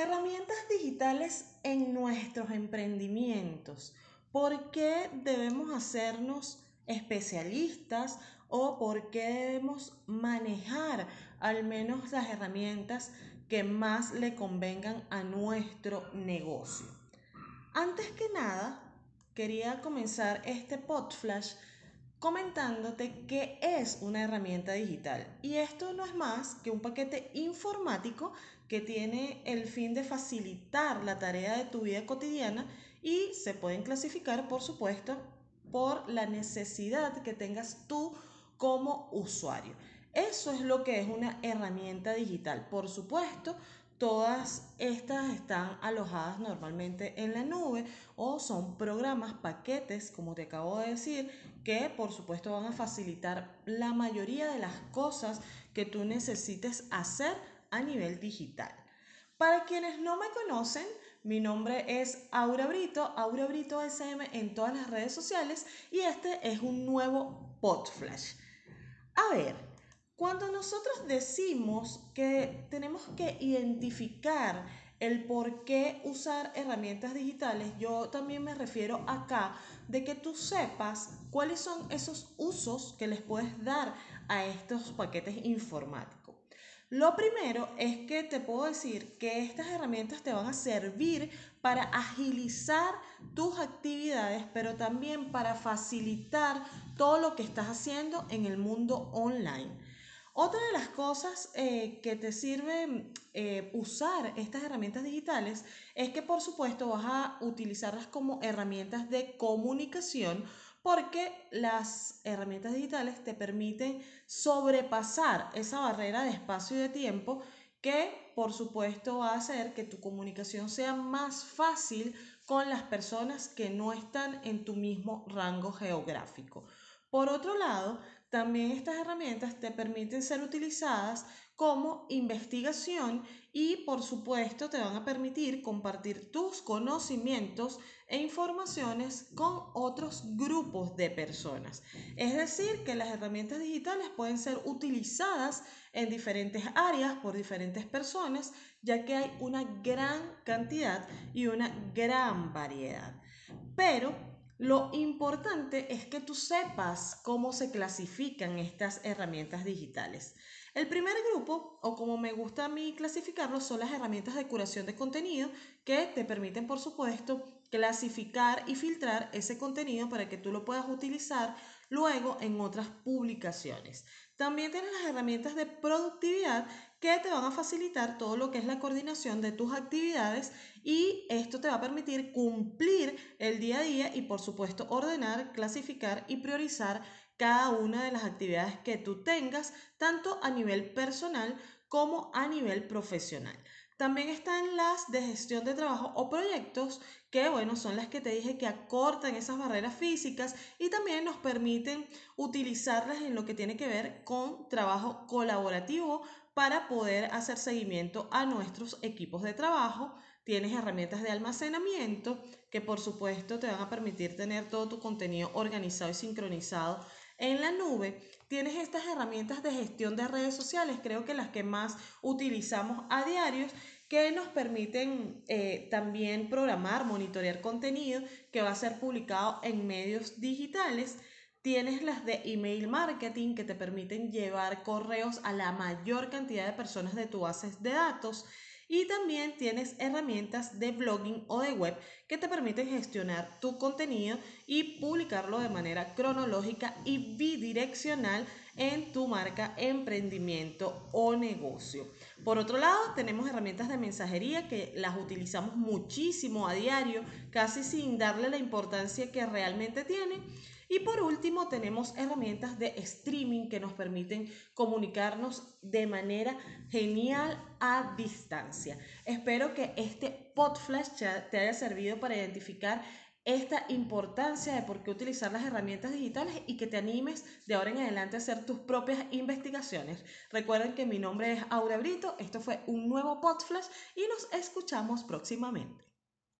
Herramientas digitales en nuestros emprendimientos. ¿Por qué debemos hacernos especialistas o por qué debemos manejar al menos las herramientas que más le convengan a nuestro negocio? Antes que nada, quería comenzar este flash comentándote qué es una herramienta digital. Y esto no es más que un paquete informático que tiene el fin de facilitar la tarea de tu vida cotidiana y se pueden clasificar, por supuesto, por la necesidad que tengas tú como usuario. Eso es lo que es una herramienta digital. Por supuesto, Todas estas están alojadas normalmente en la nube o son programas, paquetes, como te acabo de decir, que por supuesto van a facilitar la mayoría de las cosas que tú necesites hacer a nivel digital. Para quienes no me conocen, mi nombre es Aura Brito, Aura Brito SM en todas las redes sociales y este es un nuevo Podflash. A ver, cuando nosotros decimos que tenemos que identificar el por qué usar herramientas digitales, yo también me refiero acá de que tú sepas cuáles son esos usos que les puedes dar a estos paquetes informáticos. Lo primero es que te puedo decir que estas herramientas te van a servir para agilizar tus actividades, pero también para facilitar todo lo que estás haciendo en el mundo online. Otra de las cosas eh, que te sirve eh, usar estas herramientas digitales es que por supuesto vas a utilizarlas como herramientas de comunicación porque las herramientas digitales te permiten sobrepasar esa barrera de espacio y de tiempo que por supuesto va a hacer que tu comunicación sea más fácil con las personas que no están en tu mismo rango geográfico. Por otro lado, también estas herramientas te permiten ser utilizadas como investigación y por supuesto te van a permitir compartir tus conocimientos e informaciones con otros grupos de personas. Es decir, que las herramientas digitales pueden ser utilizadas en diferentes áreas por diferentes personas, ya que hay una gran cantidad y una gran variedad. Pero lo importante es que tú sepas cómo se clasifican estas herramientas digitales. El primer grupo, o como me gusta a mí clasificarlo, son las herramientas de curación de contenido que te permiten, por supuesto, clasificar y filtrar ese contenido para que tú lo puedas utilizar luego en otras publicaciones. También tienes las herramientas de productividad que te van a facilitar todo lo que es la coordinación de tus actividades y esto te va a permitir cumplir el día a día y por supuesto ordenar, clasificar y priorizar cada una de las actividades que tú tengas, tanto a nivel personal como a nivel profesional. También están las de gestión de trabajo o proyectos, que bueno, son las que te dije que acortan esas barreras físicas y también nos permiten utilizarlas en lo que tiene que ver con trabajo colaborativo para poder hacer seguimiento a nuestros equipos de trabajo. Tienes herramientas de almacenamiento que por supuesto te van a permitir tener todo tu contenido organizado y sincronizado en la nube tienes estas herramientas de gestión de redes sociales, creo que las que más utilizamos a diario, que nos permiten eh, también programar, monitorear contenido que va a ser publicado en medios digitales. Tienes las de email marketing que te permiten llevar correos a la mayor cantidad de personas de tu base de datos. Y también tienes herramientas de blogging o de web que te permiten gestionar tu contenido y publicarlo de manera cronológica y bidireccional en tu marca, emprendimiento o negocio. Por otro lado, tenemos herramientas de mensajería que las utilizamos muchísimo a diario, casi sin darle la importancia que realmente tienen y por último, tenemos herramientas de streaming que nos permiten comunicarnos de manera genial a distancia. Espero que este podflash te haya servido para identificar esta importancia de por qué utilizar las herramientas digitales y que te animes de ahora en adelante a hacer tus propias investigaciones. Recuerden que mi nombre es Aura Brito, esto fue un nuevo Podflash y nos escuchamos próximamente.